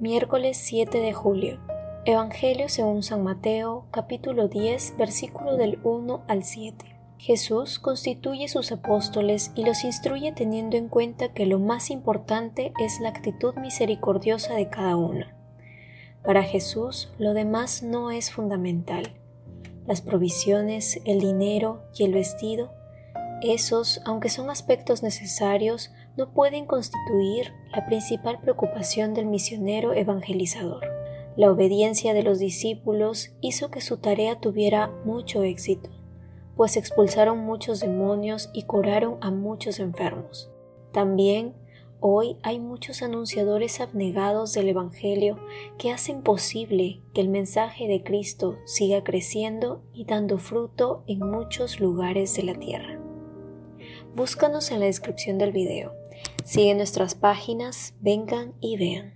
Miércoles 7 de julio. Evangelio según San Mateo, capítulo 10, versículo del 1 al 7. Jesús constituye sus apóstoles y los instruye teniendo en cuenta que lo más importante es la actitud misericordiosa de cada uno. Para Jesús lo demás no es fundamental. Las provisiones, el dinero y el vestido esos, aunque son aspectos necesarios, no pueden constituir la principal preocupación del misionero evangelizador. La obediencia de los discípulos hizo que su tarea tuviera mucho éxito, pues expulsaron muchos demonios y curaron a muchos enfermos. También hoy hay muchos anunciadores abnegados del Evangelio que hacen posible que el mensaje de Cristo siga creciendo y dando fruto en muchos lugares de la tierra. Búscanos en la descripción del video. Sigue nuestras páginas, vengan y vean.